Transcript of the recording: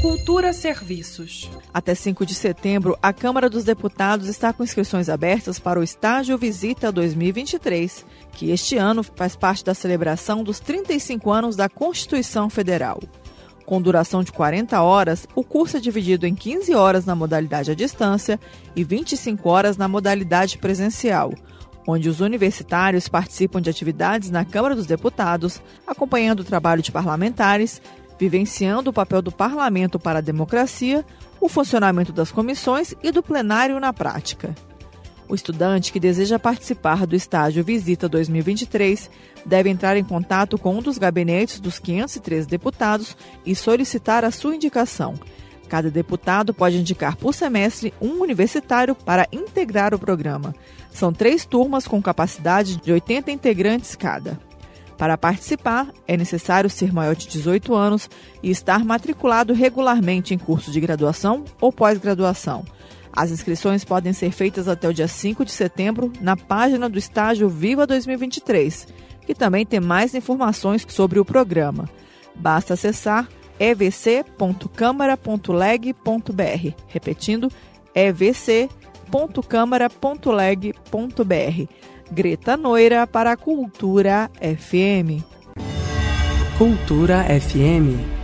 Cultura Serviços. Até 5 de setembro, a Câmara dos Deputados está com inscrições abertas para o Estágio Visita 2023, que este ano faz parte da celebração dos 35 anos da Constituição Federal. Com duração de 40 horas, o curso é dividido em 15 horas na modalidade à distância e 25 horas na modalidade presencial, onde os universitários participam de atividades na Câmara dos Deputados, acompanhando o trabalho de parlamentares, vivenciando o papel do parlamento para a democracia, o funcionamento das comissões e do plenário na prática. O estudante que deseja participar do estágio Visita 2023 deve entrar em contato com um dos gabinetes dos 503 deputados e solicitar a sua indicação. Cada deputado pode indicar por semestre um universitário para integrar o programa. São três turmas com capacidade de 80 integrantes cada. Para participar, é necessário ser maior de 18 anos e estar matriculado regularmente em curso de graduação ou pós-graduação. As inscrições podem ser feitas até o dia 5 de setembro na página do estágio Viva 2023, que também tem mais informações sobre o programa. Basta acessar evc.câmara.leg.br. Repetindo, evc.câmara.leg.br. Greta Noira para a Cultura FM. Cultura FM